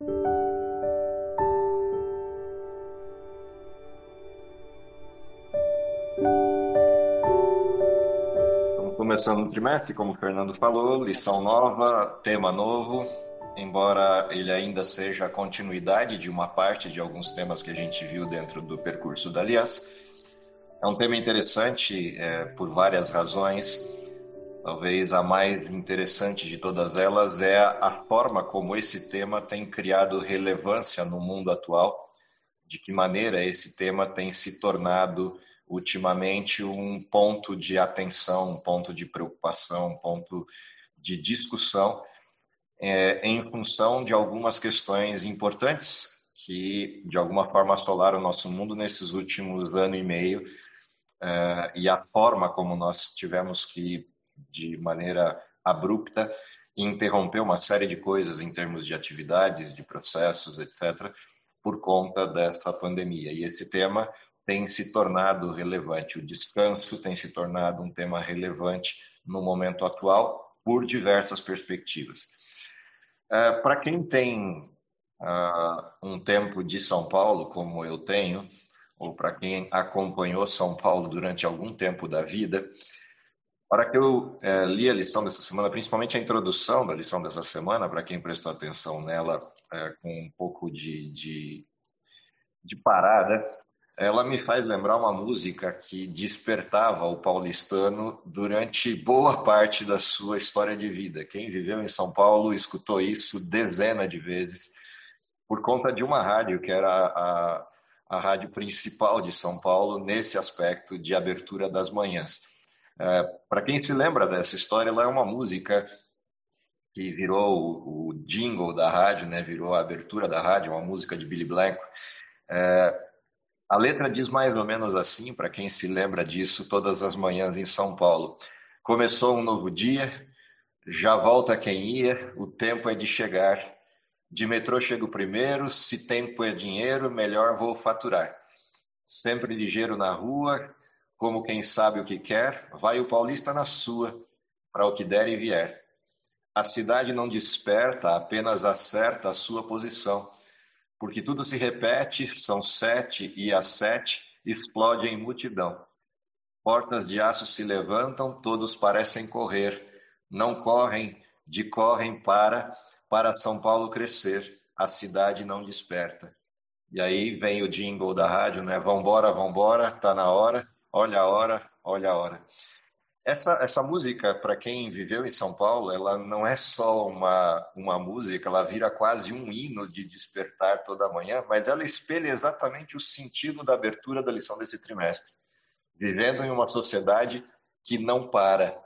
Estamos começando o trimestre, como o Fernando falou, lição nova, tema novo, embora ele ainda seja a continuidade de uma parte de alguns temas que a gente viu dentro do percurso da Aliança. É um tema interessante é, por várias razões. Talvez a mais interessante de todas elas é a forma como esse tema tem criado relevância no mundo atual, de que maneira esse tema tem se tornado ultimamente um ponto de atenção, um ponto de preocupação, um ponto de discussão é, em função de algumas questões importantes que, de alguma forma, assolaram o nosso mundo nesses últimos ano e meio é, e a forma como nós tivemos que, de maneira abrupta, interromper uma série de coisas em termos de atividades, de processos, etc., por conta dessa pandemia. E esse tema tem se tornado relevante. O descanso tem se tornado um tema relevante no momento atual por diversas perspectivas. Uh, Para quem tem uh, um tempo de São Paulo, como eu tenho, ou para quem acompanhou São Paulo durante algum tempo da vida, para que eu uh, li a lição dessa semana, principalmente a introdução da lição dessa semana, para quem prestou atenção nela eh, com um pouco de, de, de parada, ela me faz lembrar uma música que despertava o paulistano durante boa parte da sua história de vida. Quem viveu em São Paulo escutou isso dezenas de vezes por conta de uma rádio que era a, a rádio principal de São Paulo nesse aspecto de abertura das manhãs. É, Para quem se lembra dessa história, ela é uma música que virou o, o jingle da rádio, né? virou a abertura da rádio, uma música de Billy Blanco. É, a letra diz mais ou menos assim, para quem se lembra disso, todas as manhãs em São Paulo. Começou um novo dia, já volta quem ia, o tempo é de chegar. De metrô chego primeiro, se tempo é dinheiro, melhor vou faturar. Sempre ligeiro na rua, como quem sabe o que quer, vai o paulista na sua, para o que der e vier. A cidade não desperta, apenas acerta a sua posição porque tudo se repete, são sete, e às sete explode em multidão. Portas de aço se levantam, todos parecem correr, não correm, de correm para, para São Paulo crescer, a cidade não desperta. E aí vem o jingle da rádio, né? Vambora, vambora, tá na hora, olha a hora, olha a hora. Essa, essa música, para quem viveu em São Paulo, ela não é só uma, uma música, ela vira quase um hino de despertar toda manhã, mas ela espelha exatamente o sentido da abertura da lição desse trimestre. Vivendo em uma sociedade que não para.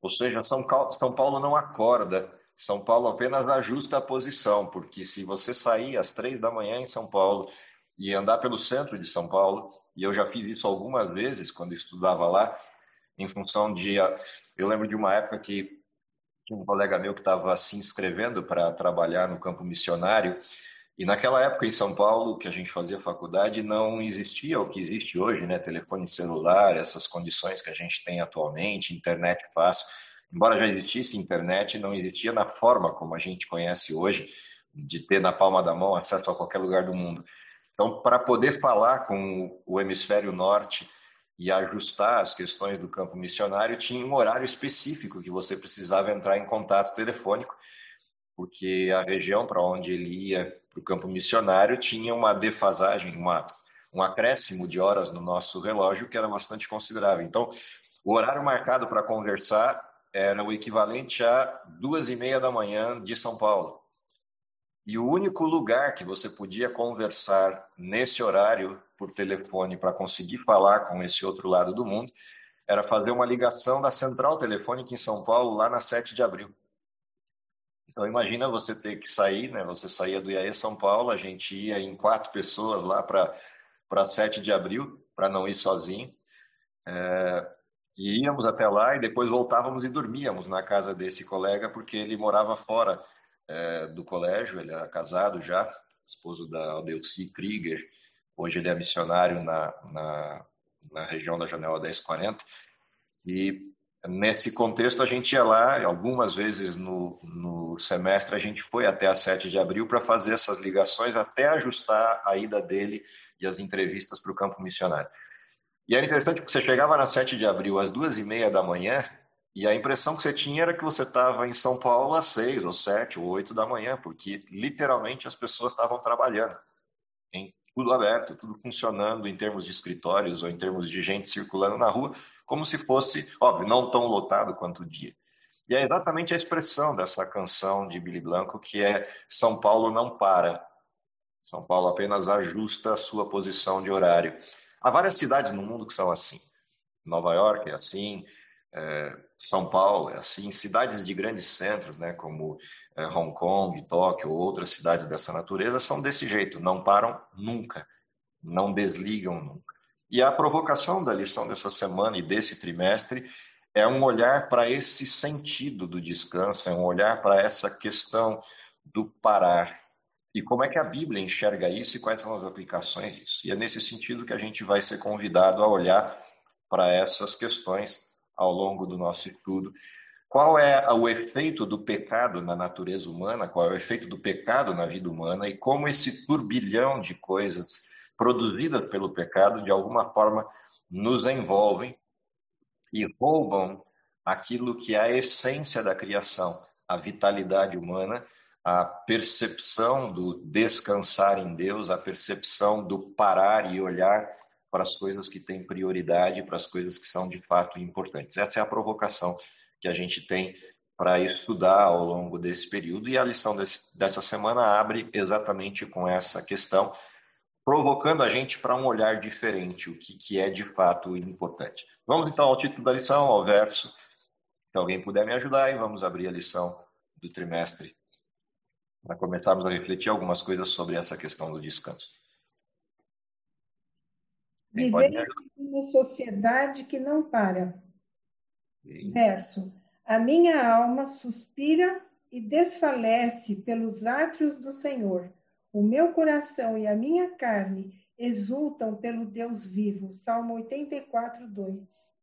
Ou seja, São, São Paulo não acorda, São Paulo apenas ajusta a posição, porque se você sair às três da manhã em São Paulo e andar pelo centro de São Paulo, e eu já fiz isso algumas vezes quando estudava lá, em função de. Eu lembro de uma época que tinha um colega meu que estava se inscrevendo para trabalhar no campo missionário, e naquela época em São Paulo, que a gente fazia faculdade, não existia o que existe hoje, né? Telefone celular, essas condições que a gente tem atualmente, internet fácil. Embora já existisse internet, não existia na forma como a gente conhece hoje, de ter na palma da mão acesso a qualquer lugar do mundo. Então, para poder falar com o hemisfério norte, e ajustar as questões do campo missionário, tinha um horário específico que você precisava entrar em contato telefônico, porque a região para onde ele ia para o campo missionário tinha uma defasagem, uma, um acréscimo de horas no nosso relógio que era bastante considerável. Então, o horário marcado para conversar era o equivalente a duas e meia da manhã de São Paulo. E o único lugar que você podia conversar nesse horário por telefone para conseguir falar com esse outro lado do mundo era fazer uma ligação da central telefônica em São Paulo lá na 7 de abril. Então imagina você ter que sair, né? Você saía do IAE São Paulo, a gente ia em quatro pessoas lá para para 7 de abril, para não ir sozinho. É, e íamos até lá e depois voltávamos e dormíamos na casa desse colega, porque ele morava fora é, do colégio, ele era casado já, esposo da Aldelci Krieger, hoje ele é missionário na, na, na região da Janela 1040, e Nesse contexto, a gente ia lá, algumas vezes no, no semestre, a gente foi até a 7 de abril para fazer essas ligações, até ajustar a ida dele e as entrevistas para o campo missionário. E era interessante porque você chegava na 7 de abril às duas e meia da manhã e a impressão que você tinha era que você estava em São Paulo às seis, ou sete, ou oito da manhã, porque literalmente as pessoas estavam trabalhando, tudo aberto, tudo funcionando em termos de escritórios ou em termos de gente circulando na rua, como se fosse, óbvio, não tão lotado quanto o dia. E é exatamente a expressão dessa canção de Billy Blanco, que é São Paulo não para. São Paulo apenas ajusta a sua posição de horário. Há várias cidades no mundo que são assim. Nova York é assim, é, São Paulo é assim, cidades de grandes centros, né, como é, Hong Kong, Tóquio, outras cidades dessa natureza, são desse jeito, não param nunca, não desligam nunca. E a provocação da lição dessa semana e desse trimestre é um olhar para esse sentido do descanso, é um olhar para essa questão do parar, e como é que a Bíblia enxerga isso e quais são as aplicações disso. E é nesse sentido que a gente vai ser convidado a olhar para essas questões ao longo do nosso estudo. Qual é o efeito do pecado na natureza humana? Qual é o efeito do pecado na vida humana? E como esse turbilhão de coisas produzidas pelo pecado, de alguma forma, nos envolvem e roubam aquilo que é a essência da criação, a vitalidade humana, a percepção do descansar em Deus, a percepção do parar e olhar para as coisas que têm prioridade, para as coisas que são de fato importantes. Essa é a provocação que a gente tem para estudar ao longo desse período e a lição desse, dessa semana abre exatamente com essa questão, provocando a gente para um olhar diferente, o que, que é de fato importante. Vamos então ao título da lição, ao verso. Se alguém puder me ajudar, e vamos abrir a lição do trimestre para começarmos a refletir algumas coisas sobre essa questão do descanso. Viver em uma sociedade que não para. Sim. Verso. A minha alma suspira e desfalece pelos átrios do Senhor. O meu coração e a minha carne exultam pelo Deus vivo. Salmo 84, 2.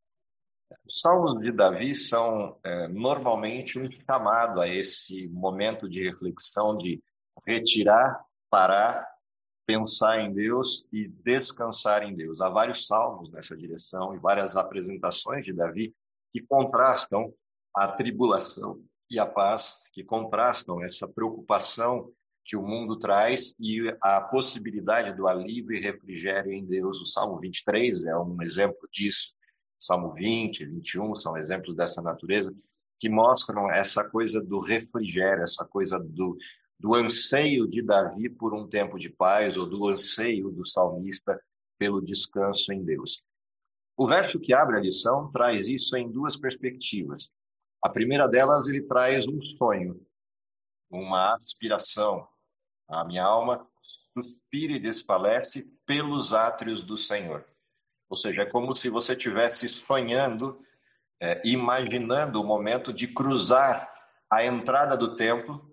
Os salmos de Davi são é, normalmente um chamado a esse momento de reflexão, de retirar, parar, pensar em Deus e descansar em Deus. Há vários salmos nessa direção e várias apresentações de Davi que contrastam a tribulação e a paz, que contrastam essa preocupação que o mundo traz e a possibilidade do alívio e refrigério em Deus. O Salmo 23 é um exemplo disso. Salmo 20, 21 são exemplos dessa natureza que mostram essa coisa do refrigério, essa coisa do, do anseio de Davi por um tempo de paz ou do anseio do salmista pelo descanso em Deus. O verso que abre a lição traz isso em duas perspectivas. A primeira delas, ele traz um sonho, uma aspiração. A minha alma suspira e desfalece pelos átrios do Senhor. Ou seja, é como se você estivesse sonhando, é, imaginando o momento de cruzar a entrada do templo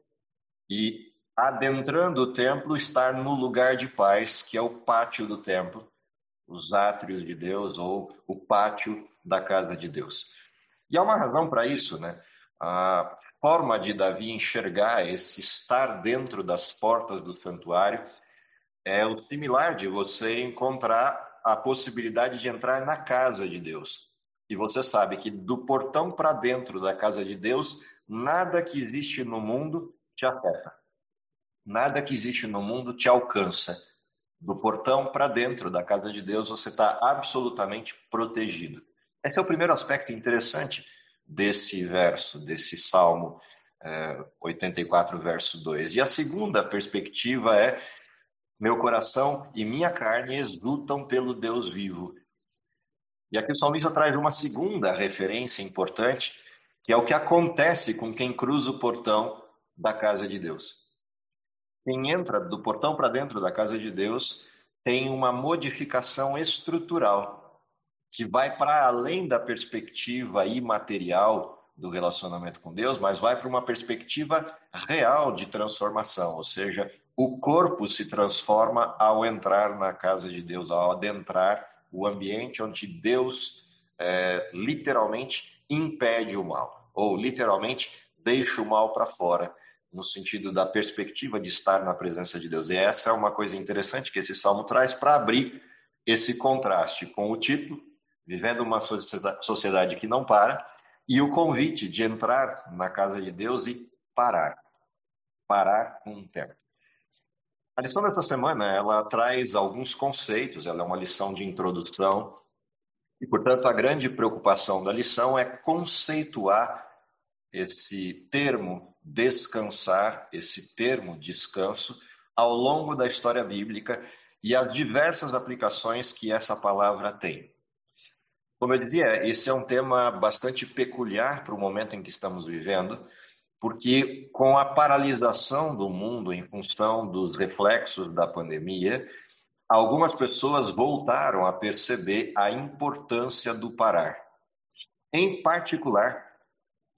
e, adentrando o templo, estar no lugar de paz, que é o pátio do templo, os átrios de Deus ou o pátio da casa de Deus. E há uma razão para isso, né? A forma de Davi enxergar esse estar dentro das portas do santuário é o similar de você encontrar a possibilidade de entrar na casa de Deus. E você sabe que do portão para dentro da casa de Deus, nada que existe no mundo te afeta. Nada que existe no mundo te alcança. Do portão para dentro da casa de Deus, você está absolutamente protegido. Esse é o primeiro aspecto interessante desse verso, desse Salmo é, 84, verso 2. E a segunda perspectiva é meu coração e minha carne exultam pelo Deus vivo. E aqui o salmista traz uma segunda referência importante, que é o que acontece com quem cruza o portão da casa de Deus. Quem entra do portão para dentro da casa de Deus tem uma modificação estrutural que vai para além da perspectiva imaterial do relacionamento com Deus, mas vai para uma perspectiva real de transformação, ou seja, o corpo se transforma ao entrar na casa de Deus, ao adentrar o ambiente onde Deus é, literalmente impede o mal, ou literalmente deixa o mal para fora, no sentido da perspectiva de estar na presença de Deus. E essa é uma coisa interessante que esse salmo traz para abrir esse contraste com o título, vivendo uma sociedade que não para, e o convite de entrar na casa de Deus e parar. Parar um tempo. A lição dessa semana, ela traz alguns conceitos, ela é uma lição de introdução, e, portanto, a grande preocupação da lição é conceituar esse termo descansar, esse termo descanso, ao longo da história bíblica e as diversas aplicações que essa palavra tem. Como eu dizia, esse é um tema bastante peculiar para o momento em que estamos vivendo, porque com a paralisação do mundo em função dos reflexos da pandemia, algumas pessoas voltaram a perceber a importância do parar. Em particular,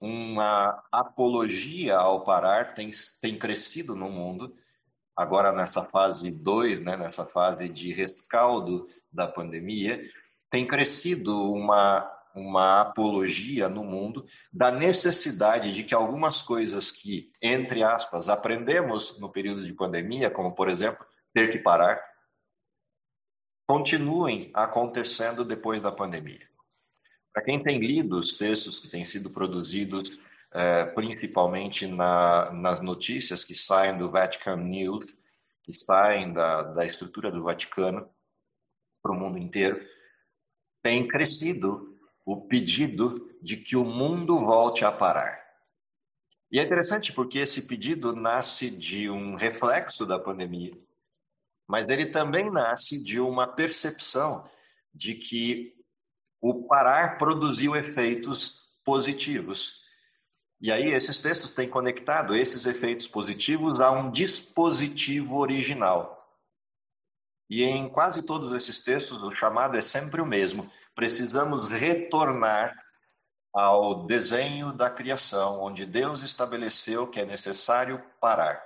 uma apologia ao parar tem, tem crescido no mundo, agora nessa fase 2, né, nessa fase de rescaldo da pandemia, tem crescido uma, uma apologia no mundo da necessidade de que algumas coisas que, entre aspas, aprendemos no período de pandemia, como, por exemplo, ter que parar, continuem acontecendo depois da pandemia. Para quem tem lido os textos que têm sido produzidos, é, principalmente na, nas notícias que saem do Vatican News, que saem da, da estrutura do Vaticano para o mundo inteiro, tem crescido o pedido de que o mundo volte a parar. E é interessante porque esse pedido nasce de um reflexo da pandemia, mas ele também nasce de uma percepção de que o parar produziu efeitos positivos. E aí esses textos têm conectado esses efeitos positivos a um dispositivo original. E em quase todos esses textos, o chamado é sempre o mesmo. Precisamos retornar ao desenho da criação, onde Deus estabeleceu que é necessário parar.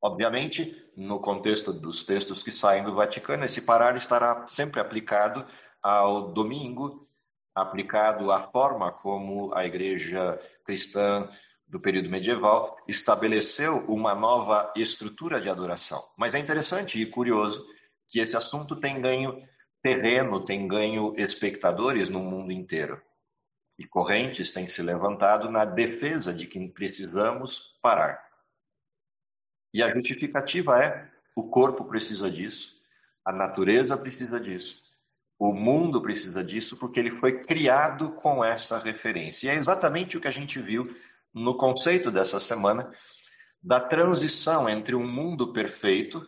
Obviamente, no contexto dos textos que saem do Vaticano, esse parar estará sempre aplicado ao domingo, aplicado à forma como a igreja cristã do período medieval estabeleceu uma nova estrutura de adoração. Mas é interessante e curioso que esse assunto tem ganho terreno, tem ganho espectadores no mundo inteiro. E correntes têm se levantado na defesa de que precisamos parar. E a justificativa é: o corpo precisa disso, a natureza precisa disso, o mundo precisa disso porque ele foi criado com essa referência. E é exatamente o que a gente viu no conceito dessa semana da transição entre um mundo perfeito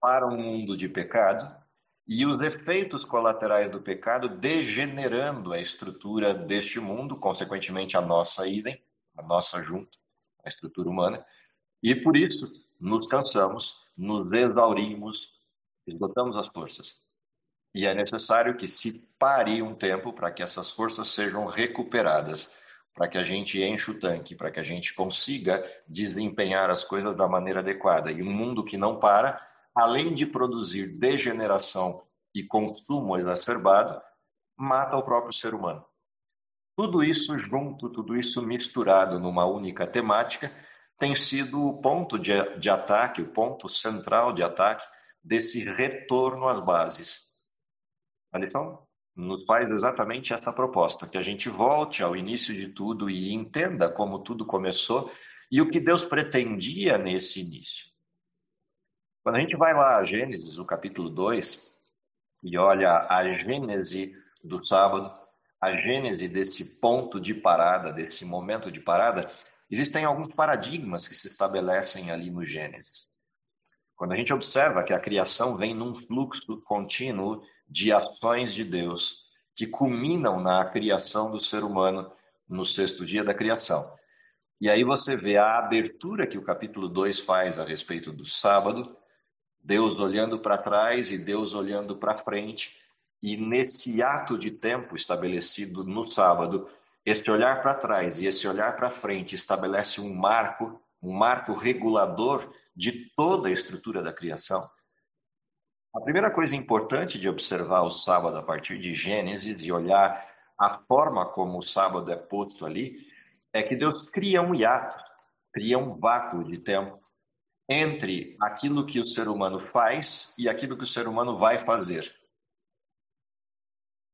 para um mundo de pecado e os efeitos colaterais do pecado degenerando a estrutura deste mundo, consequentemente a nossa idem, a nossa junta, a estrutura humana. E por isso nos cansamos, nos exaurimos, esgotamos as forças. E é necessário que se pare um tempo para que essas forças sejam recuperadas, para que a gente enche o tanque, para que a gente consiga desempenhar as coisas da maneira adequada. E um mundo que não para, além de produzir degeneração e consumo exacerbado, mata o próprio ser humano. Tudo isso junto, tudo isso misturado numa única temática, tem sido o ponto de, de ataque, o ponto central de ataque desse retorno às bases a lição nos faz exatamente essa proposta, que a gente volte ao início de tudo e entenda como tudo começou e o que Deus pretendia nesse início. Quando a gente vai lá a Gênesis, o capítulo 2, e olha a gênese do sábado, a gênese desse ponto de parada, desse momento de parada, existem alguns paradigmas que se estabelecem ali no Gênesis. Quando a gente observa que a criação vem num fluxo contínuo de ações de Deus que culminam na criação do ser humano no sexto dia da criação. E aí você vê a abertura que o capítulo 2 faz a respeito do sábado, Deus olhando para trás e Deus olhando para frente, e nesse ato de tempo estabelecido no sábado, esse olhar para trás e esse olhar para frente estabelece um marco, um marco regulador de toda a estrutura da criação. A primeira coisa importante de observar o sábado a partir de Gênesis e olhar a forma como o sábado é posto ali é que Deus cria um hiato, cria um vácuo de tempo entre aquilo que o ser humano faz e aquilo que o ser humano vai fazer.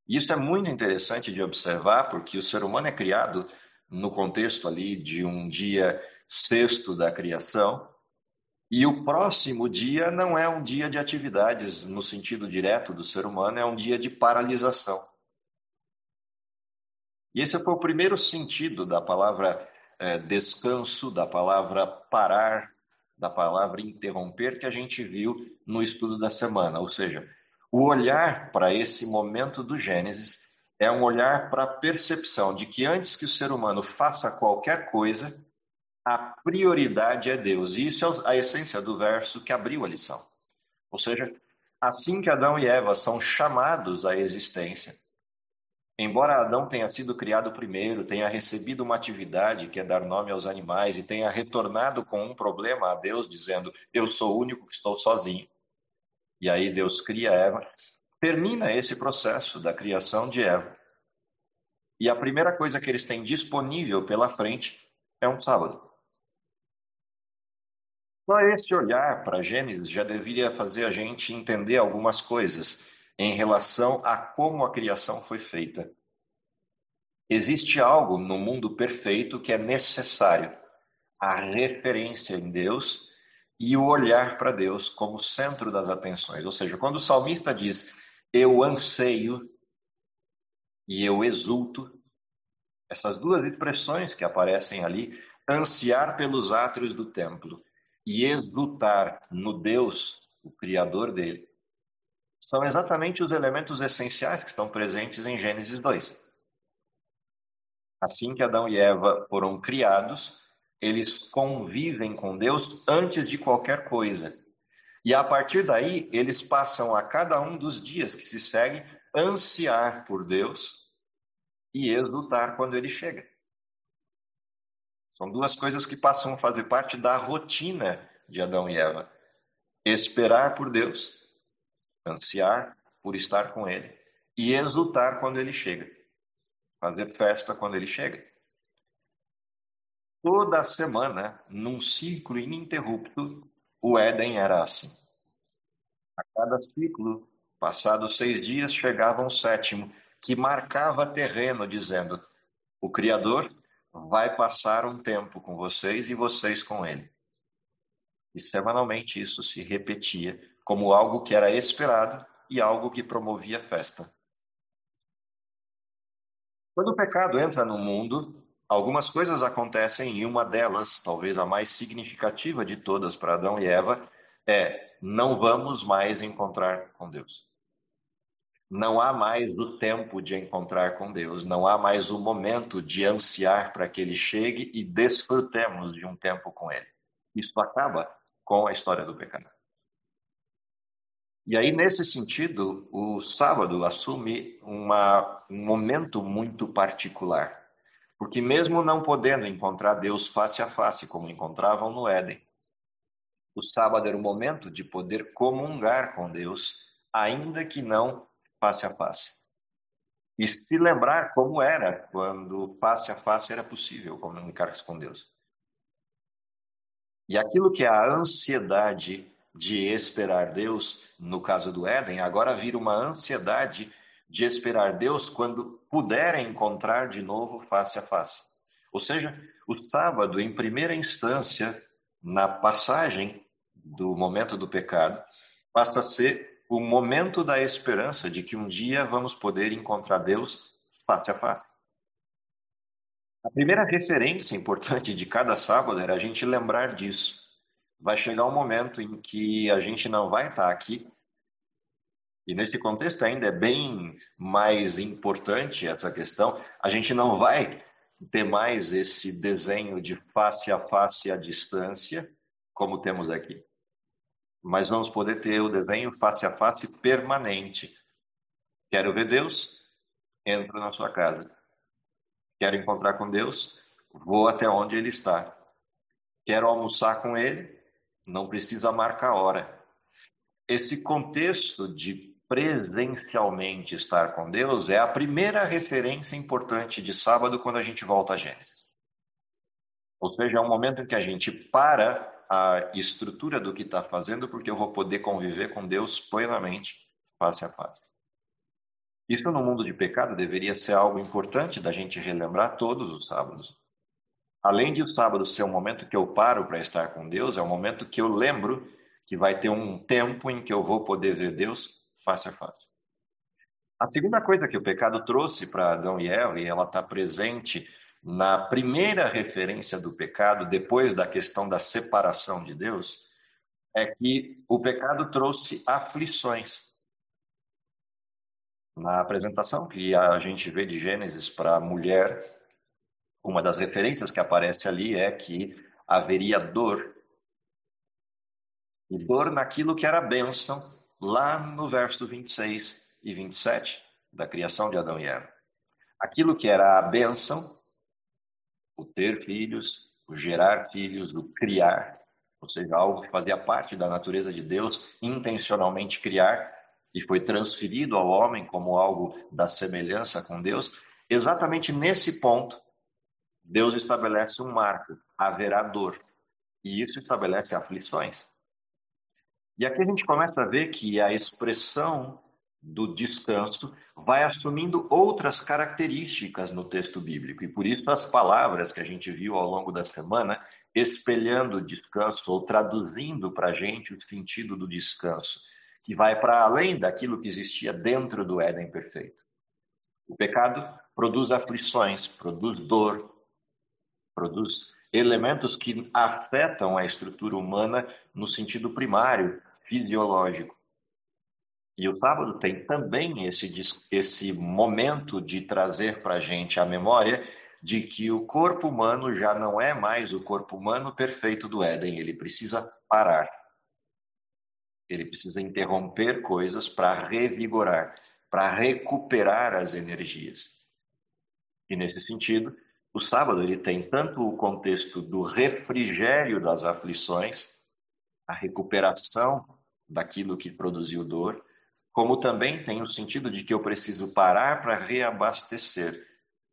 Isso é muito interessante de observar, porque o ser humano é criado no contexto ali de um dia sexto da criação, e o próximo dia não é um dia de atividades no sentido direto do ser humano, é um dia de paralisação. E esse foi o primeiro sentido da palavra é, descanso, da palavra parar, da palavra interromper que a gente viu no estudo da semana. Ou seja, o olhar para esse momento do Gênesis é um olhar para a percepção de que antes que o ser humano faça qualquer coisa, a prioridade é Deus. E isso é a essência do verso que abriu a lição. Ou seja, assim que Adão e Eva são chamados à existência, embora Adão tenha sido criado primeiro, tenha recebido uma atividade que é dar nome aos animais e tenha retornado com um problema a Deus, dizendo: Eu sou o único que estou sozinho. E aí Deus cria Eva. Termina esse processo da criação de Eva. E a primeira coisa que eles têm disponível pela frente é um sábado. Só esse olhar para Gênesis já deveria fazer a gente entender algumas coisas em relação a como a criação foi feita. Existe algo no mundo perfeito que é necessário: a referência em Deus e o olhar para Deus como centro das atenções. Ou seja, quando o salmista diz eu anseio e eu exulto, essas duas expressões que aparecem ali, ansiar pelos átrios do templo e exultar no Deus, o Criador dele, são exatamente os elementos essenciais que estão presentes em Gênesis 2. Assim que Adão e Eva foram criados, eles convivem com Deus antes de qualquer coisa. E a partir daí, eles passam a cada um dos dias que se seguem ansiar por Deus e exultar quando ele chega. São duas coisas que passam a fazer parte da rotina de Adão e Eva: esperar por Deus, ansiar por estar com Ele e exultar quando Ele chega, fazer festa quando Ele chega. Toda semana, num ciclo ininterrupto, o Éden era assim. A cada ciclo, passados seis dias, chegava um sétimo, que marcava terreno, dizendo: O Criador vai passar um tempo com vocês e vocês com ele. E semanalmente isso se repetia como algo que era esperado e algo que promovia festa. Quando o pecado entra no mundo, algumas coisas acontecem e uma delas, talvez a mais significativa de todas para Adão e Eva, é não vamos mais encontrar com Deus. Não há mais o tempo de encontrar com Deus, não há mais o momento de ansiar para que Ele chegue e desfrutemos de um tempo com Ele. Isso acaba com a história do pecado. E aí, nesse sentido, o sábado assume uma, um momento muito particular. Porque, mesmo não podendo encontrar Deus face a face, como encontravam no Éden, o sábado era o momento de poder comungar com Deus, ainda que não face a face. E se lembrar como era quando face a face era possível comunicar-se com Deus. E aquilo que é a ansiedade de esperar Deus, no caso do Éden, agora vira uma ansiedade de esperar Deus quando puder encontrar de novo face a face. Ou seja, o sábado, em primeira instância, na passagem do momento do pecado, passa a ser o momento da esperança de que um dia vamos poder encontrar Deus face a face. A primeira referência importante de cada sábado era a gente lembrar disso. Vai chegar um momento em que a gente não vai estar aqui, e nesse contexto ainda é bem mais importante essa questão, a gente não vai ter mais esse desenho de face a face à distância, como temos aqui mas vamos poder ter o desenho face a face permanente. Quero ver Deus? Entro na sua casa. Quero encontrar com Deus? Vou até onde Ele está. Quero almoçar com Ele? Não precisa marcar hora. esse contexto de presencialmente estar com Deus é a primeira referência importante de sábado quando a gente volta a Gênesis. Ou seja, é um momento em que a gente para a estrutura do que está fazendo, porque eu vou poder conviver com Deus plenamente, face a face. Isso no mundo de pecado deveria ser algo importante da gente relembrar todos os sábados. Além de o sábado ser um momento que eu paro para estar com Deus, é um momento que eu lembro que vai ter um tempo em que eu vou poder ver Deus face a face. A segunda coisa que o pecado trouxe para Adão e Eva, e ela está presente na primeira referência do pecado, depois da questão da separação de Deus, é que o pecado trouxe aflições. Na apresentação que a gente vê de Gênesis para a mulher, uma das referências que aparece ali é que haveria dor. E dor naquilo que era bênção, lá no verso 26 e 27 da criação de Adão e Eva. Aquilo que era a bênção, o ter filhos, o gerar filhos, o criar, ou seja, algo que fazia parte da natureza de Deus, intencionalmente criar, e foi transferido ao homem como algo da semelhança com Deus, exatamente nesse ponto, Deus estabelece um marco: haverá dor. E isso estabelece aflições. E aqui a gente começa a ver que a expressão do descanso vai assumindo outras características no texto bíblico. E por isso as palavras que a gente viu ao longo da semana, espelhando o descanso ou traduzindo para a gente o sentido do descanso, que vai para além daquilo que existia dentro do Éden perfeito. O pecado produz aflições, produz dor, produz elementos que afetam a estrutura humana no sentido primário, fisiológico. E o sábado tem também esse, esse momento de trazer para a gente a memória de que o corpo humano já não é mais o corpo humano perfeito do Éden, ele precisa parar. Ele precisa interromper coisas para revigorar, para recuperar as energias. E nesse sentido, o sábado ele tem tanto o contexto do refrigério das aflições, a recuperação daquilo que produziu dor, como também tem o sentido de que eu preciso parar para reabastecer.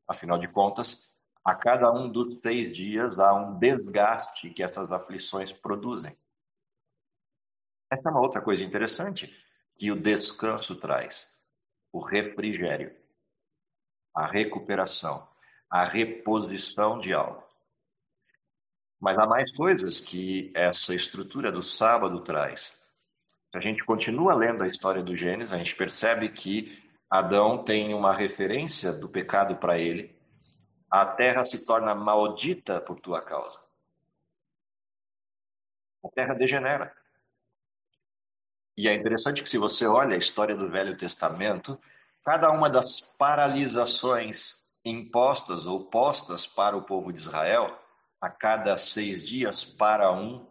Afinal de contas, a cada um dos três dias há um desgaste que essas aflições produzem. Essa é uma outra coisa interessante que o descanso traz: o refrigério, a recuperação a reposição de algo. Mas há mais coisas que essa estrutura do sábado traz. Se a gente continua lendo a história do Gênesis, a gente percebe que Adão tem uma referência do pecado para ele. A terra se torna maldita por tua causa. A terra degenera. E é interessante que, se você olha a história do Velho Testamento, cada uma das paralisações impostas ou postas para o povo de Israel, a cada seis dias para um,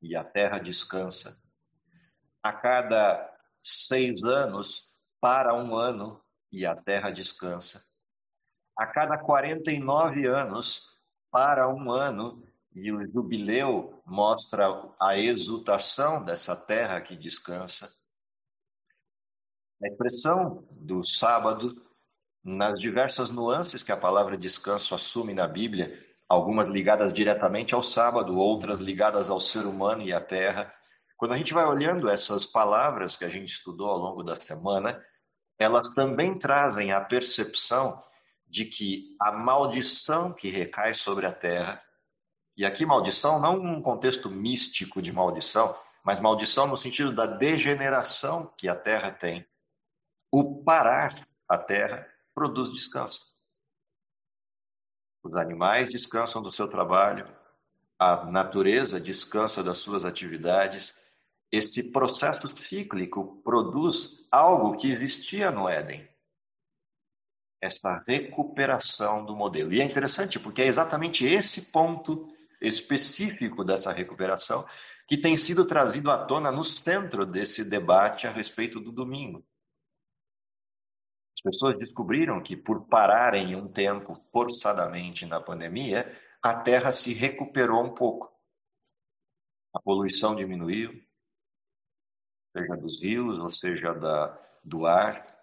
e a terra descansa. A cada seis anos para um ano, e a terra descansa. A cada 49 anos para um ano, e o jubileu mostra a exultação dessa terra que descansa. A expressão do sábado nas diversas nuances que a palavra descanso assume na Bíblia, algumas ligadas diretamente ao sábado, outras ligadas ao ser humano e à terra. Quando a gente vai olhando essas palavras que a gente estudou ao longo da semana, elas também trazem a percepção de que a maldição que recai sobre a terra, e aqui maldição não num contexto místico de maldição, mas maldição no sentido da degeneração que a terra tem, o parar a terra produz descanso. Os animais descansam do seu trabalho, a natureza descansa das suas atividades. Esse processo cíclico produz algo que existia no Éden. Essa recuperação do modelo. E é interessante porque é exatamente esse ponto específico dessa recuperação que tem sido trazido à tona no centro desse debate a respeito do domingo pessoas descobriram que, por pararem um tempo forçadamente na pandemia, a Terra se recuperou um pouco. A poluição diminuiu, seja dos rios, ou seja da, do ar.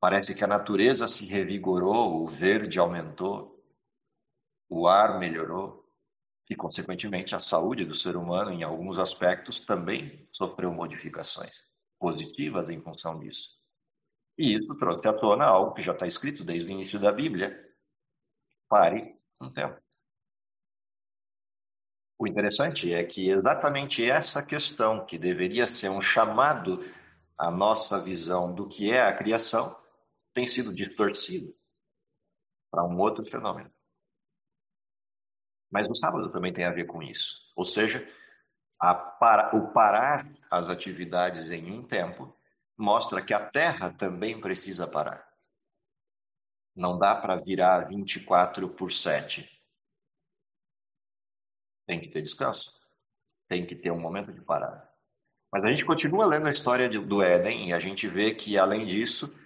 Parece que a natureza se revigorou, o verde aumentou, o ar melhorou e, consequentemente, a saúde do ser humano, em alguns aspectos, também sofreu modificações positivas em função disso. E isso trouxe à tona algo que já está escrito desde o início da Bíblia. Pare um tempo. O interessante é que exatamente essa questão, que deveria ser um chamado à nossa visão do que é a criação, tem sido distorcida para um outro fenômeno. Mas o sábado também tem a ver com isso. Ou seja, para, o parar as atividades em um tempo mostra que a terra também precisa parar. Não dá para virar 24 por 7. Tem que ter descanso. Tem que ter um momento de parar. Mas a gente continua lendo a história de, do Éden e a gente vê que, além disso,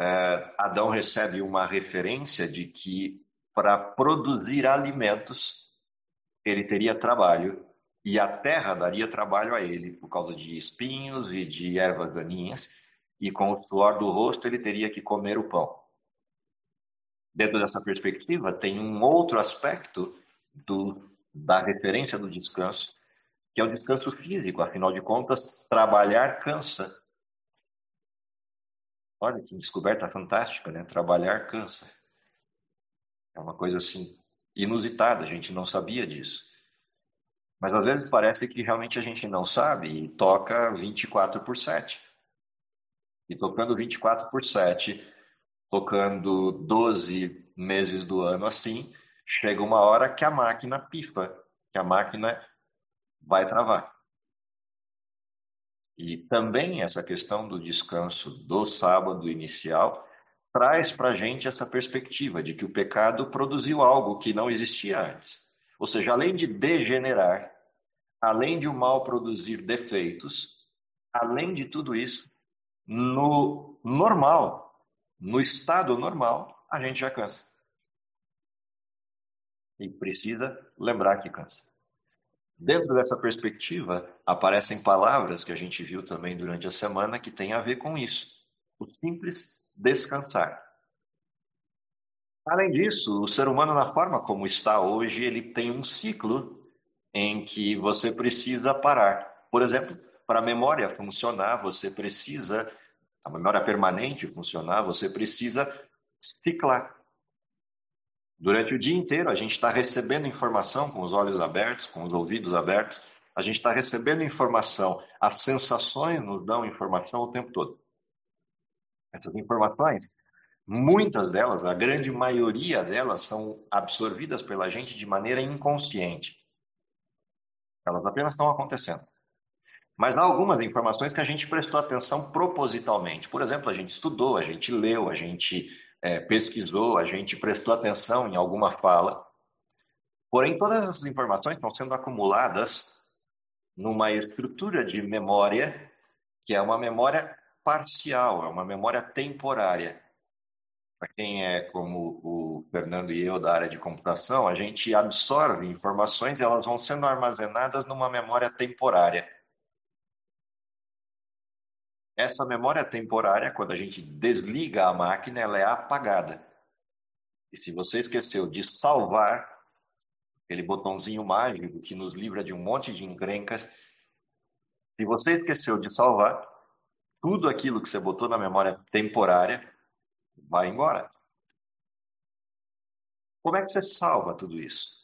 é, Adão recebe uma referência de que para produzir alimentos ele teria trabalho e a terra daria trabalho a ele por causa de espinhos e de ervas daninhas, e com o suor do rosto ele teria que comer o pão. Dentro dessa perspectiva, tem um outro aspecto do, da referência do descanso, que é o descanso físico, afinal de contas, trabalhar cansa. Olha que descoberta fantástica, né? Trabalhar cansa. É uma coisa assim inusitada, a gente não sabia disso. Mas às vezes parece que realmente a gente não sabe e toca 24 por 7. E tocando 24 por 7, tocando 12 meses do ano assim, chega uma hora que a máquina pifa, que a máquina vai travar. E também essa questão do descanso do sábado inicial traz para a gente essa perspectiva de que o pecado produziu algo que não existia antes. Ou seja, além de degenerar, além de o mal produzir defeitos, além de tudo isso, no normal, no estado normal, a gente já cansa. E precisa lembrar que cansa. Dentro dessa perspectiva, aparecem palavras que a gente viu também durante a semana que tem a ver com isso. O simples descansar. Além disso, o ser humano, na forma como está hoje, ele tem um ciclo em que você precisa parar. Por exemplo, para a memória funcionar, você precisa, a memória permanente funcionar, você precisa ciclar. Durante o dia inteiro, a gente está recebendo informação com os olhos abertos, com os ouvidos abertos, a gente está recebendo informação, as sensações nos dão informação o tempo todo essas informações, muitas delas, a grande maioria delas, são absorvidas pela gente de maneira inconsciente. Elas apenas estão acontecendo. Mas há algumas informações que a gente prestou atenção propositalmente. Por exemplo, a gente estudou, a gente leu, a gente é, pesquisou, a gente prestou atenção em alguma fala. Porém, todas essas informações estão sendo acumuladas numa estrutura de memória que é uma memória parcial, é uma memória temporária. Para quem é como o Fernando e eu da área de computação, a gente absorve informações e elas vão sendo armazenadas numa memória temporária. Essa memória temporária, quando a gente desliga a máquina, ela é apagada. E se você esqueceu de salvar aquele botãozinho mágico que nos livra de um monte de encrencas, se você esqueceu de salvar, tudo aquilo que você botou na memória temporária vai embora. Como é que você salva tudo isso?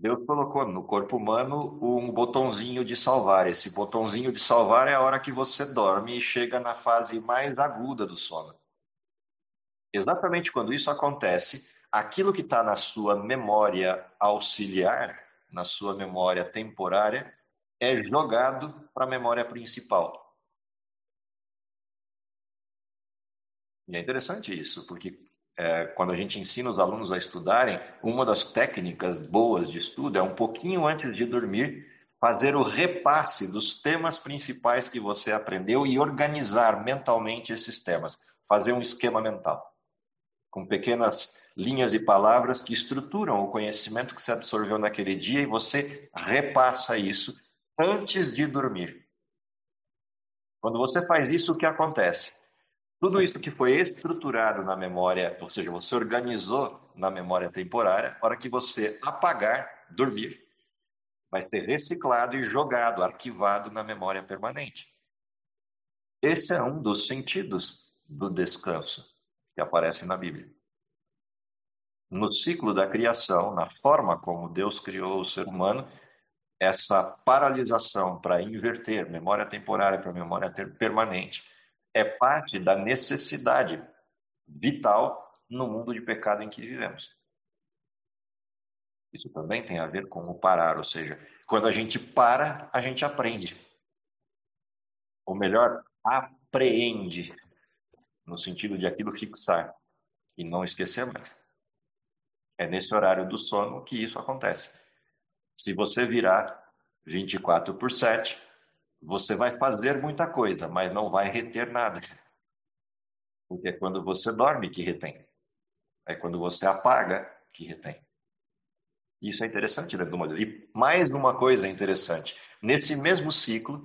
Deus colocou no corpo humano um botãozinho de salvar. Esse botãozinho de salvar é a hora que você dorme e chega na fase mais aguda do sono. Exatamente quando isso acontece, aquilo que está na sua memória auxiliar, na sua memória temporária, é jogado para a memória principal. E é interessante isso, porque é, quando a gente ensina os alunos a estudarem, uma das técnicas boas de estudo é um pouquinho antes de dormir fazer o repasse dos temas principais que você aprendeu e organizar mentalmente esses temas, fazer um esquema mental com pequenas linhas e palavras que estruturam o conhecimento que você absorveu naquele dia e você repassa isso antes de dormir. Quando você faz isso, o que acontece? Tudo isso que foi estruturado na memória, ou seja, você organizou na memória temporária, para que você apagar, dormir, vai ser reciclado e jogado, arquivado na memória permanente. Esse é um dos sentidos do descanso que aparece na Bíblia. No ciclo da criação, na forma como Deus criou o ser humano, essa paralisação para inverter memória temporária para memória permanente é parte da necessidade vital no mundo de pecado em que vivemos. Isso também tem a ver com o parar, ou seja, quando a gente para, a gente aprende. Ou melhor, apreende, no sentido de aquilo fixar e não esquecer mais. É nesse horário do sono que isso acontece. Se você virar 24 por 7, você vai fazer muita coisa, mas não vai reter nada. Porque é quando você dorme que retém. É quando você apaga que retém. Isso é interessante dentro do modelo. E mais uma coisa interessante. Nesse mesmo ciclo,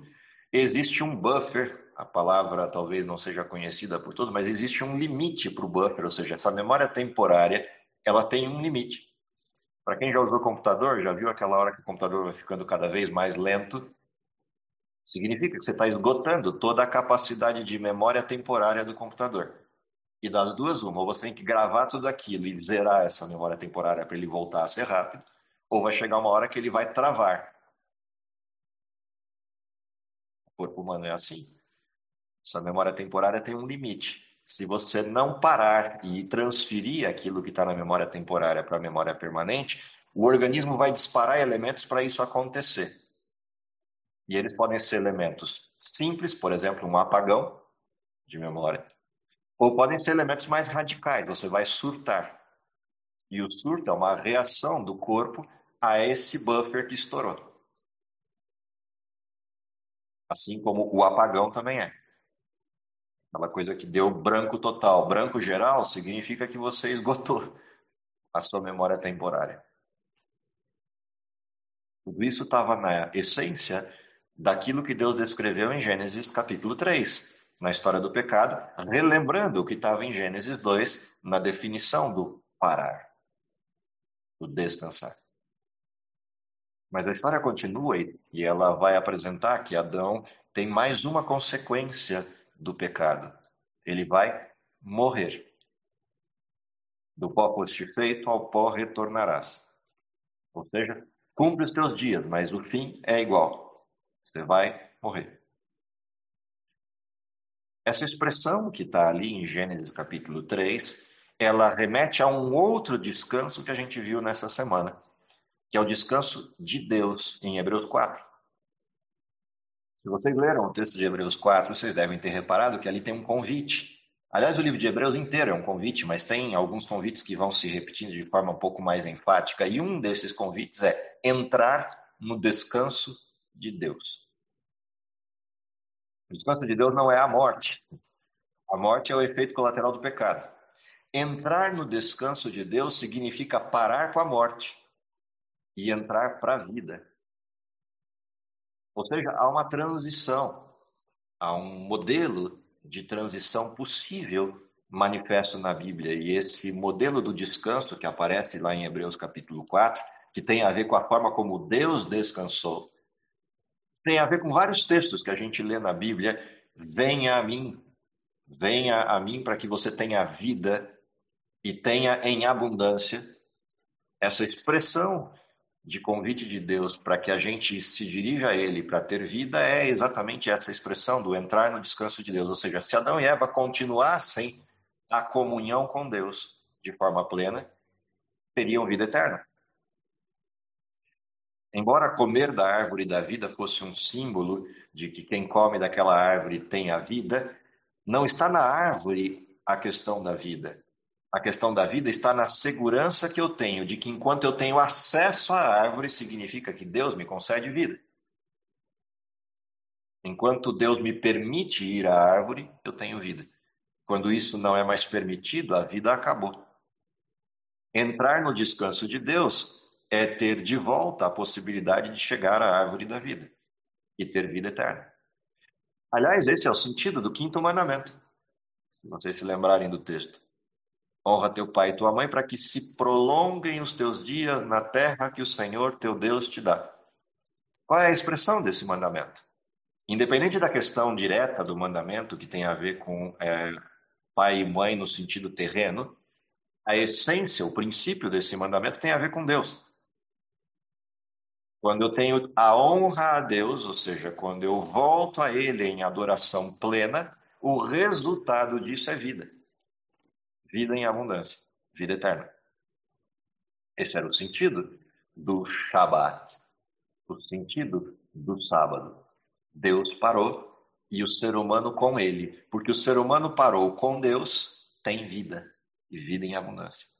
existe um buffer. A palavra talvez não seja conhecida por todos, mas existe um limite para o buffer, ou seja, essa memória temporária, ela tem um limite. Para quem já usou computador, já viu aquela hora que o computador vai ficando cada vez mais lento? Significa que você está esgotando toda a capacidade de memória temporária do computador. E das duas, uma, ou você tem que gravar tudo aquilo e zerar essa memória temporária para ele voltar a ser rápido, ou vai chegar uma hora que ele vai travar. O corpo humano é assim. Essa memória temporária tem um limite. Se você não parar e transferir aquilo que está na memória temporária para a memória permanente, o organismo vai disparar elementos para isso acontecer. E eles podem ser elementos simples, por exemplo, um apagão de memória, ou podem ser elementos mais radicais, você vai surtar. E o surto é uma reação do corpo a esse buffer que estourou. Assim como o apagão também é. Aquela coisa que deu branco total. Branco geral significa que você esgotou a sua memória temporária. Tudo isso estava na essência daquilo que Deus descreveu em Gênesis capítulo 3, na história do pecado, relembrando o que estava em Gênesis 2, na definição do parar, do descansar. Mas a história continua e ela vai apresentar que Adão tem mais uma consequência do pecado. Ele vai morrer. Do pó foste feito, ao pó retornarás. Ou seja, cumpre os teus dias, mas o fim é igual. Você vai morrer. Essa expressão que está ali em Gênesis capítulo 3, ela remete a um outro descanso que a gente viu nessa semana, que é o descanso de Deus em Hebreus 4. Se vocês leram o texto de Hebreus 4, vocês devem ter reparado que ali tem um convite. Aliás, o livro de Hebreus inteiro é um convite, mas tem alguns convites que vão se repetindo de forma um pouco mais enfática. E um desses convites é entrar no descanso de Deus. O descanso de Deus não é a morte. A morte é o efeito colateral do pecado. Entrar no descanso de Deus significa parar com a morte e entrar para a vida. Ou seja, há uma transição, há um modelo de transição possível manifesto na Bíblia. E esse modelo do descanso que aparece lá em Hebreus capítulo 4, que tem a ver com a forma como Deus descansou, tem a ver com vários textos que a gente lê na Bíblia. Venha a mim, venha a mim para que você tenha vida e tenha em abundância. Essa expressão de convite de Deus para que a gente se dirija a Ele para ter vida é exatamente essa expressão do entrar no descanso de Deus. Ou seja, se Adão e Eva continuassem a comunhão com Deus de forma plena, teriam vida eterna. Embora comer da árvore da vida fosse um símbolo de que quem come daquela árvore tem a vida, não está na árvore a questão da vida. A questão da vida está na segurança que eu tenho de que enquanto eu tenho acesso à árvore, significa que Deus me concede vida. Enquanto Deus me permite ir à árvore, eu tenho vida. Quando isso não é mais permitido, a vida acabou. Entrar no descanso de Deus é ter de volta a possibilidade de chegar à árvore da vida e ter vida eterna. Aliás, esse é o sentido do quinto mandamento. Se vocês se lembrarem do texto. Honra teu pai e tua mãe para que se prolonguem os teus dias na terra que o Senhor teu Deus te dá. Qual é a expressão desse mandamento? Independente da questão direta do mandamento, que tem a ver com é, pai e mãe no sentido terreno, a essência, o princípio desse mandamento tem a ver com Deus. Quando eu tenho a honra a Deus, ou seja, quando eu volto a Ele em adoração plena, o resultado disso é vida. Vida em abundância, vida eterna. Esse era o sentido do Shabat, o sentido do sábado. Deus parou e o ser humano com ele, porque o ser humano parou com Deus, tem vida e vida em abundância.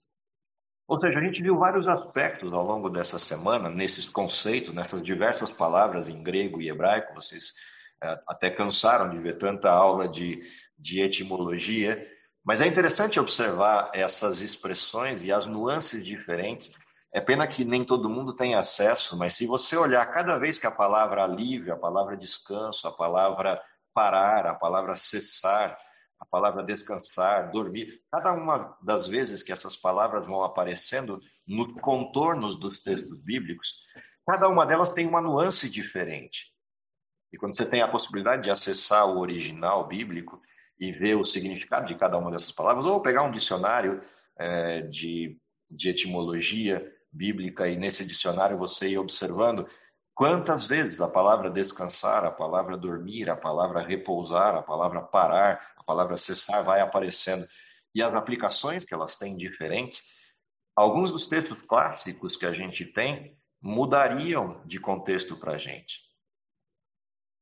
Ou seja, a gente viu vários aspectos ao longo dessa semana, nesses conceitos, nessas diversas palavras em grego e hebraico. Vocês é, até cansaram de ver tanta aula de, de etimologia, mas é interessante observar essas expressões e as nuances diferentes é pena que nem todo mundo tem acesso, mas se você olhar cada vez que a palavra alívio, a palavra descanso, a palavra parar, a palavra cessar, a palavra descansar, dormir, cada uma das vezes que essas palavras vão aparecendo nos contornos dos textos bíblicos, cada uma delas tem uma nuance diferente. E quando você tem a possibilidade de acessar o original bíblico e ver o significado de cada uma dessas palavras, ou pegar um dicionário é, de, de etimologia, bíblica e nesse dicionário você ir observando quantas vezes a palavra descansar, a palavra dormir, a palavra repousar, a palavra parar, a palavra cessar vai aparecendo e as aplicações que elas têm diferentes. Alguns dos textos clássicos que a gente tem mudariam de contexto para a gente.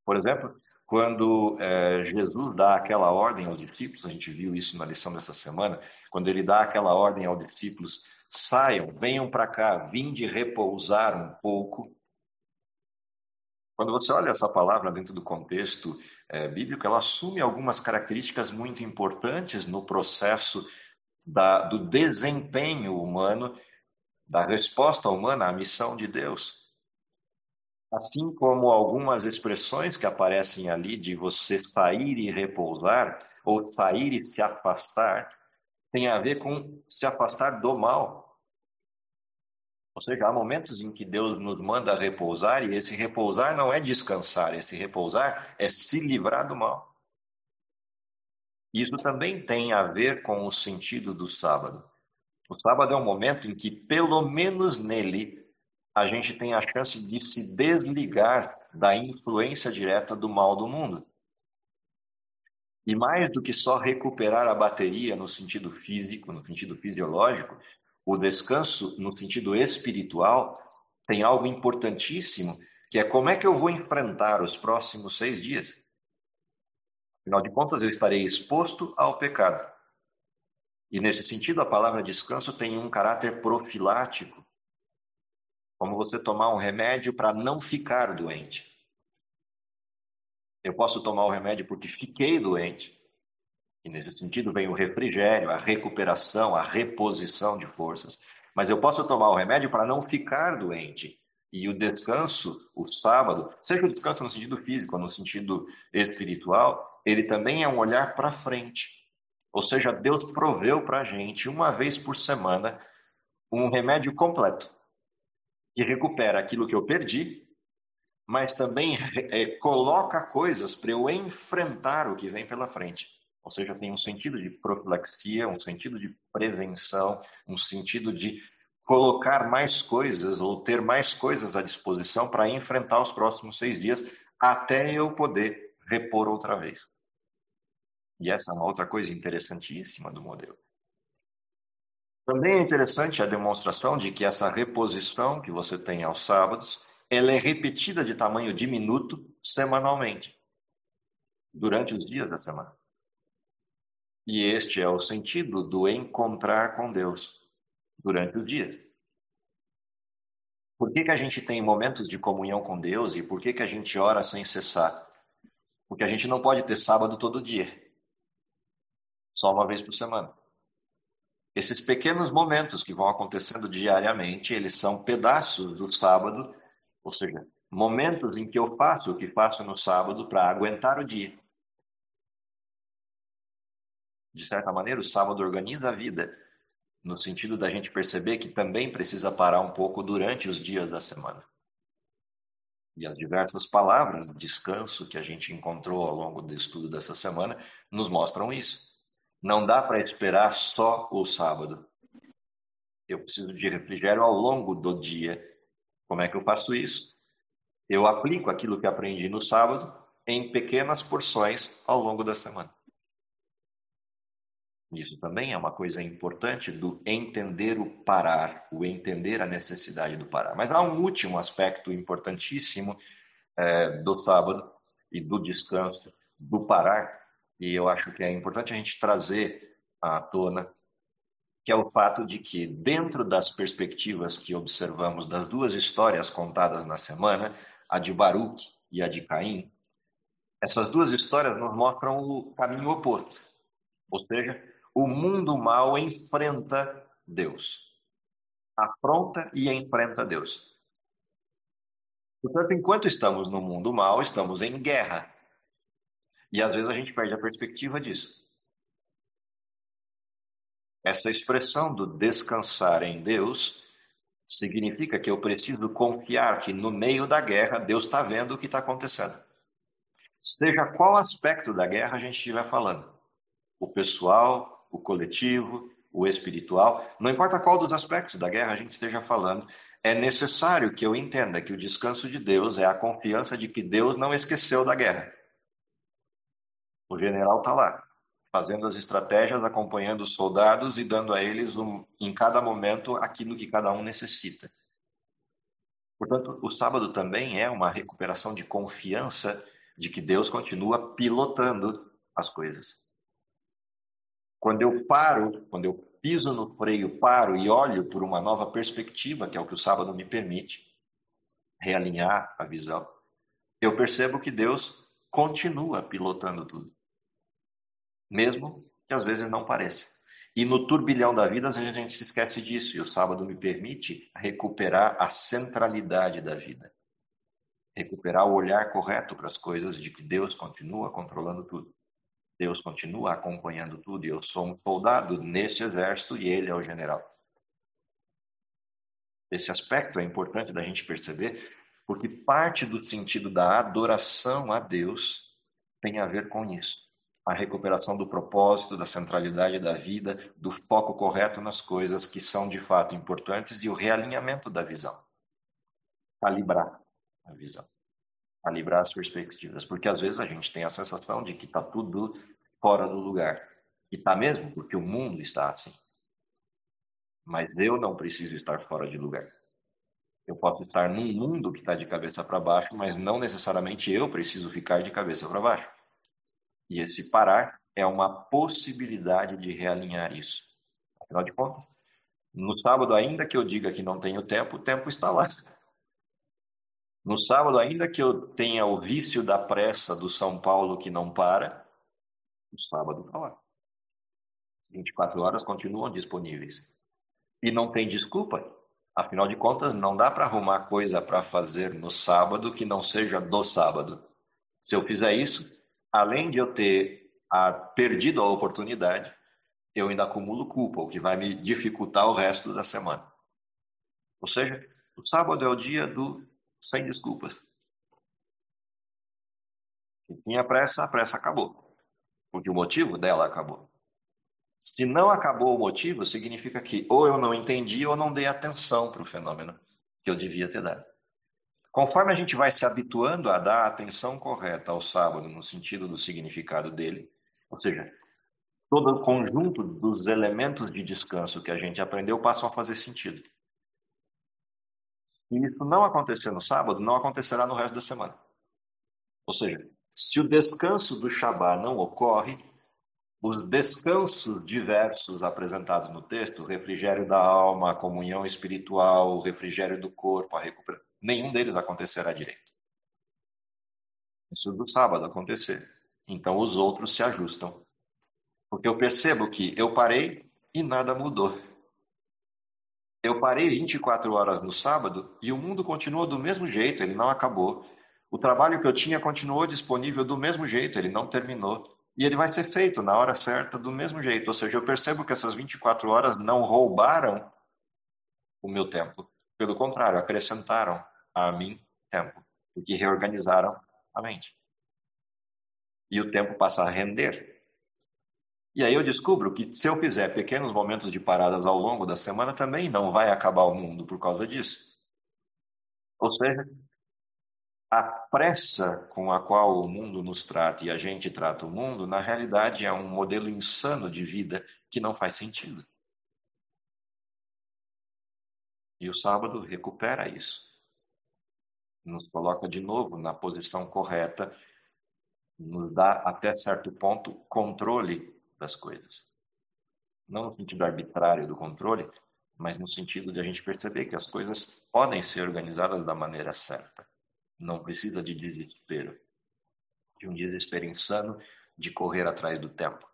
Por exemplo, quando é, Jesus dá aquela ordem aos discípulos, a gente viu isso na lição dessa semana, quando ele dá aquela ordem aos discípulos Saiam, venham para cá, vinde repousar um pouco. Quando você olha essa palavra dentro do contexto é, bíblico, ela assume algumas características muito importantes no processo da, do desempenho humano, da resposta humana à missão de Deus. Assim como algumas expressões que aparecem ali de você sair e repousar, ou sair e se afastar, tem a ver com se afastar do mal. Ou seja, há momentos em que Deus nos manda repousar e esse repousar não é descansar, esse repousar é se livrar do mal. Isso também tem a ver com o sentido do sábado. O sábado é um momento em que, pelo menos nele, a gente tem a chance de se desligar da influência direta do mal do mundo. E mais do que só recuperar a bateria no sentido físico, no sentido fisiológico, o descanso, no sentido espiritual, tem algo importantíssimo, que é como é que eu vou enfrentar os próximos seis dias. Afinal de contas, eu estarei exposto ao pecado. E nesse sentido, a palavra descanso tem um caráter profilático, como você tomar um remédio para não ficar doente. Eu posso tomar o remédio porque fiquei doente, e nesse sentido vem o refrigério, a recuperação, a reposição de forças. Mas eu posso tomar o remédio para não ficar doente. E o descanso, o sábado, seja o descanso no sentido físico no sentido espiritual, ele também é um olhar para frente. Ou seja, Deus proveu para a gente, uma vez por semana, um remédio completo que recupera aquilo que eu perdi, mas também é, coloca coisas para eu enfrentar o que vem pela frente. Ou seja, tem um sentido de profilaxia, um sentido de prevenção, um sentido de colocar mais coisas ou ter mais coisas à disposição para enfrentar os próximos seis dias até eu poder repor outra vez. E essa é uma outra coisa interessantíssima do modelo. Também é interessante a demonstração de que essa reposição que você tem aos sábados, ela é repetida de tamanho diminuto semanalmente, durante os dias da semana. E este é o sentido do encontrar com Deus durante os dias. Por que, que a gente tem momentos de comunhão com Deus e por que, que a gente ora sem cessar? Porque a gente não pode ter sábado todo dia, só uma vez por semana. Esses pequenos momentos que vão acontecendo diariamente, eles são pedaços do sábado, ou seja, momentos em que eu faço o que faço no sábado para aguentar o dia. De certa maneira, o sábado organiza a vida, no sentido da gente perceber que também precisa parar um pouco durante os dias da semana. E as diversas palavras de descanso que a gente encontrou ao longo do estudo dessa semana nos mostram isso. Não dá para esperar só o sábado. Eu preciso de refrigério ao longo do dia. Como é que eu faço isso? Eu aplico aquilo que aprendi no sábado em pequenas porções ao longo da semana. Isso também é uma coisa importante do entender o parar, o entender a necessidade do parar. Mas há um último aspecto importantíssimo é, do sábado e do descanso, do parar, e eu acho que é importante a gente trazer à tona, que é o fato de que, dentro das perspectivas que observamos das duas histórias contadas na semana, a de Baruch e a de Caim, essas duas histórias nos mostram o caminho oposto. Ou seja, o mundo mal enfrenta Deus. Afronta e enfrenta Deus. Portanto, enquanto estamos no mundo mal, estamos em guerra. E às vezes a gente perde a perspectiva disso. Essa expressão do descansar em Deus significa que eu preciso confiar que no meio da guerra Deus está vendo o que está acontecendo. Seja qual aspecto da guerra a gente estiver falando: o pessoal, o coletivo, o espiritual, não importa qual dos aspectos da guerra a gente esteja falando, é necessário que eu entenda que o descanso de Deus é a confiança de que Deus não esqueceu da guerra. O general está lá, fazendo as estratégias, acompanhando os soldados e dando a eles, um, em cada momento, aquilo que cada um necessita. Portanto, o sábado também é uma recuperação de confiança de que Deus continua pilotando as coisas. Quando eu paro, quando eu piso no freio, paro e olho por uma nova perspectiva, que é o que o sábado me permite, realinhar a visão, eu percebo que Deus continua pilotando tudo. Mesmo que às vezes não pareça. E no turbilhão da vida, às vezes a gente se esquece disso, e o sábado me permite recuperar a centralidade da vida. Recuperar o olhar correto para as coisas de que Deus continua controlando tudo. Deus continua acompanhando tudo, e eu sou um soldado nesse exército e ele é o general. Esse aspecto é importante da gente perceber, porque parte do sentido da adoração a Deus tem a ver com isso. A recuperação do propósito, da centralidade da vida, do foco correto nas coisas que são de fato importantes e o realinhamento da visão. Calibrar a visão. Calibrar as perspectivas. Porque às vezes a gente tem a sensação de que está tudo fora do lugar. E está mesmo, porque o mundo está assim. Mas eu não preciso estar fora de lugar. Eu posso estar num mundo que está de cabeça para baixo, mas não necessariamente eu preciso ficar de cabeça para baixo. E esse parar é uma possibilidade de realinhar isso. Afinal de contas, no sábado, ainda que eu diga que não tenho tempo, o tempo está lá. No sábado, ainda que eu tenha o vício da pressa do São Paulo que não para, o sábado está lá. 24 horas continuam disponíveis. E não tem desculpa. Afinal de contas, não dá para arrumar coisa para fazer no sábado que não seja do sábado. Se eu fizer isso, além de eu ter a, perdido a oportunidade, eu ainda acumulo culpa, o que vai me dificultar o resto da semana. Ou seja, o sábado é o dia do sem desculpas. Quem tinha pressa, a pressa acabou. Porque o motivo dela acabou. Se não acabou o motivo, significa que ou eu não entendi ou não dei atenção para o fenômeno que eu devia ter dado. Conforme a gente vai se habituando a dar a atenção correta ao sábado, no sentido do significado dele, ou seja, todo o conjunto dos elementos de descanso que a gente aprendeu passam a fazer sentido. Se isso não acontecer no sábado, não acontecerá no resto da semana. Ou seja, se o descanso do Shabat não ocorre, os descansos diversos apresentados no texto, o refrigério da alma, a comunhão espiritual, o refrigério do corpo, a recuperação, nenhum deles acontecerá direito. Isso do sábado acontecer. Então os outros se ajustam. Porque eu percebo que eu parei e nada mudou. Eu parei 24 horas no sábado e o mundo continuou do mesmo jeito, ele não acabou. O trabalho que eu tinha continuou disponível do mesmo jeito, ele não terminou. E ele vai ser feito na hora certa do mesmo jeito. Ou seja, eu percebo que essas 24 horas não roubaram o meu tempo. Pelo contrário, acrescentaram a mim tempo, porque reorganizaram a mente. E o tempo passa a render. E aí eu descubro que se eu fizer pequenos momentos de paradas ao longo da semana, também não vai acabar o mundo por causa disso. Ou seja, a pressa com a qual o mundo nos trata e a gente trata o mundo, na realidade é um modelo insano de vida que não faz sentido. E o sábado recupera isso. Nos coloca de novo na posição correta, nos dá até certo ponto controle das coisas. Não no sentido arbitrário do controle, mas no sentido de a gente perceber que as coisas podem ser organizadas da maneira certa. Não precisa de desespero, de um desespero insano de correr atrás do tempo.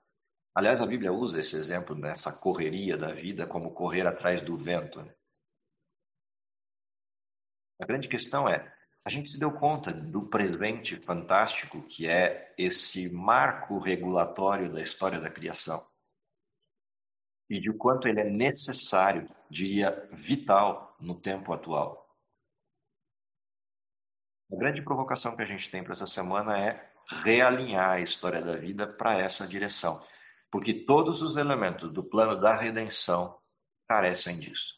Aliás, a Bíblia usa esse exemplo nessa correria da vida como correr atrás do vento. Né? A grande questão é: a gente se deu conta do presente fantástico que é esse marco regulatório da história da criação e de quanto ele é necessário, diria vital, no tempo atual. A grande provocação que a gente tem para essa semana é realinhar a história da vida para essa direção, porque todos os elementos do plano da redenção carecem disso.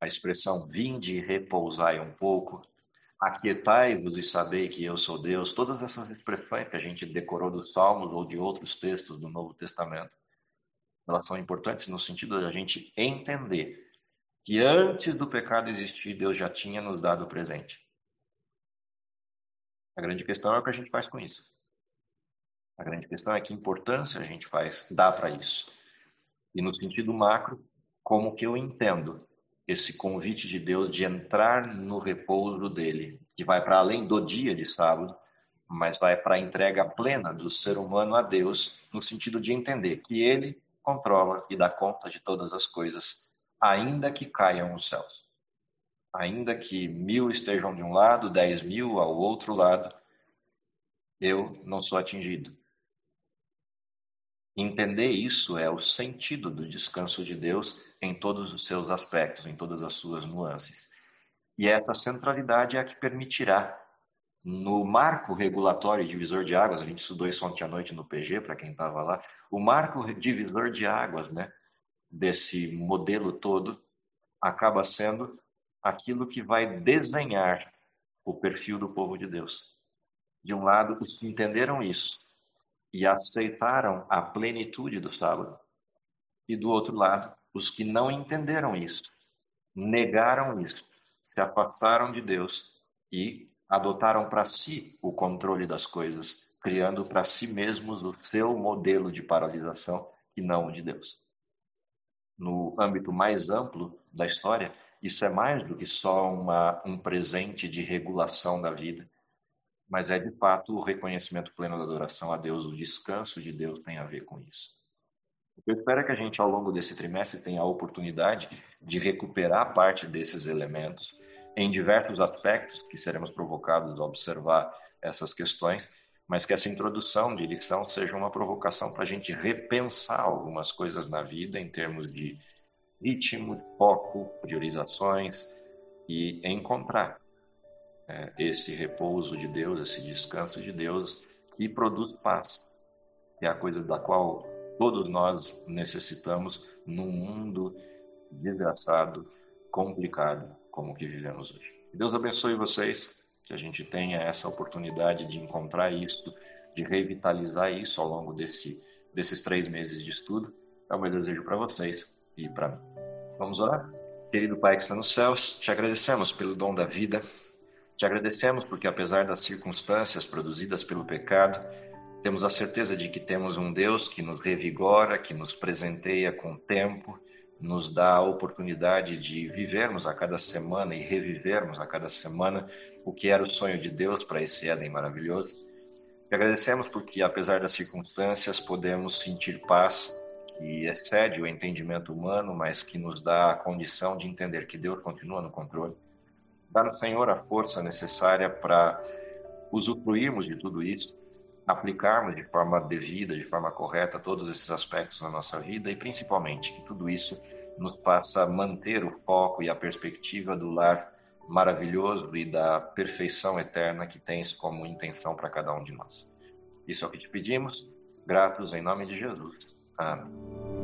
A expressão vinde e repousai um pouco, aquietai-vos e sabei que eu sou Deus, todas essas expressões que a gente decorou dos Salmos ou de outros textos do Novo Testamento, elas são importantes no sentido de a gente entender que antes do pecado existir, Deus já tinha nos dado o presente. A grande questão é o que a gente faz com isso. A grande questão é que importância a gente faz, dá para isso. E no sentido macro, como que eu entendo esse convite de Deus de entrar no repouso dele, que vai para além do dia de sábado, mas vai para a entrega plena do ser humano a Deus, no sentido de entender que ele controla e dá conta de todas as coisas ainda que caiam os céus. Ainda que mil estejam de um lado, dez mil ao outro lado, eu não sou atingido. Entender isso é o sentido do descanso de Deus em todos os seus aspectos, em todas as suas nuances. E essa centralidade é a que permitirá, no marco regulatório divisor de águas, a gente estudou isso ontem à noite no PG, para quem estava lá, o marco divisor de águas, né? Desse modelo todo acaba sendo aquilo que vai desenhar o perfil do povo de Deus. De um lado, os que entenderam isso e aceitaram a plenitude do sábado, e do outro lado, os que não entenderam isso, negaram isso, se afastaram de Deus e adotaram para si o controle das coisas, criando para si mesmos o seu modelo de paralisação e não o de Deus no âmbito mais amplo da história, isso é mais do que só uma, um presente de regulação da vida, mas é de fato o reconhecimento pleno da adoração a Deus, o descanso de Deus tem a ver com isso. Eu espero que a gente, ao longo desse trimestre, tenha a oportunidade de recuperar parte desses elementos em diversos aspectos que seremos provocados a observar essas questões mas que essa introdução de lição seja uma provocação para a gente repensar algumas coisas na vida em termos de ritmo, foco, priorizações e encontrar é, esse repouso de Deus, esse descanso de Deus que produz paz, que é a coisa da qual todos nós necessitamos num mundo desgraçado, complicado como o que vivemos hoje. Deus abençoe vocês que a gente tenha essa oportunidade de encontrar isso, de revitalizar isso ao longo desse, desses três meses de estudo. É o meu desejo para vocês e para mim. Vamos orar? Querido Pai que está nos céus, te agradecemos pelo dom da vida, te agradecemos porque, apesar das circunstâncias produzidas pelo pecado, temos a certeza de que temos um Deus que nos revigora, que nos presenteia com tempo, nos dá a oportunidade de vivermos a cada semana e revivermos a cada semana o que era o sonho de Deus para esse Éden maravilhoso. E agradecemos porque, apesar das circunstâncias, podemos sentir paz que excede o entendimento humano, mas que nos dá a condição de entender que Deus continua no controle. Dá no Senhor a força necessária para usufruirmos de tudo isso, aplicarmos de forma devida, de forma correta, todos esses aspectos na nossa vida e, principalmente, que tudo isso nos faça manter o foco e a perspectiva do lar maravilhoso e da perfeição eterna que tens como intenção para cada um de nós. Isso é o que te pedimos, gratos em nome de Jesus. Amém.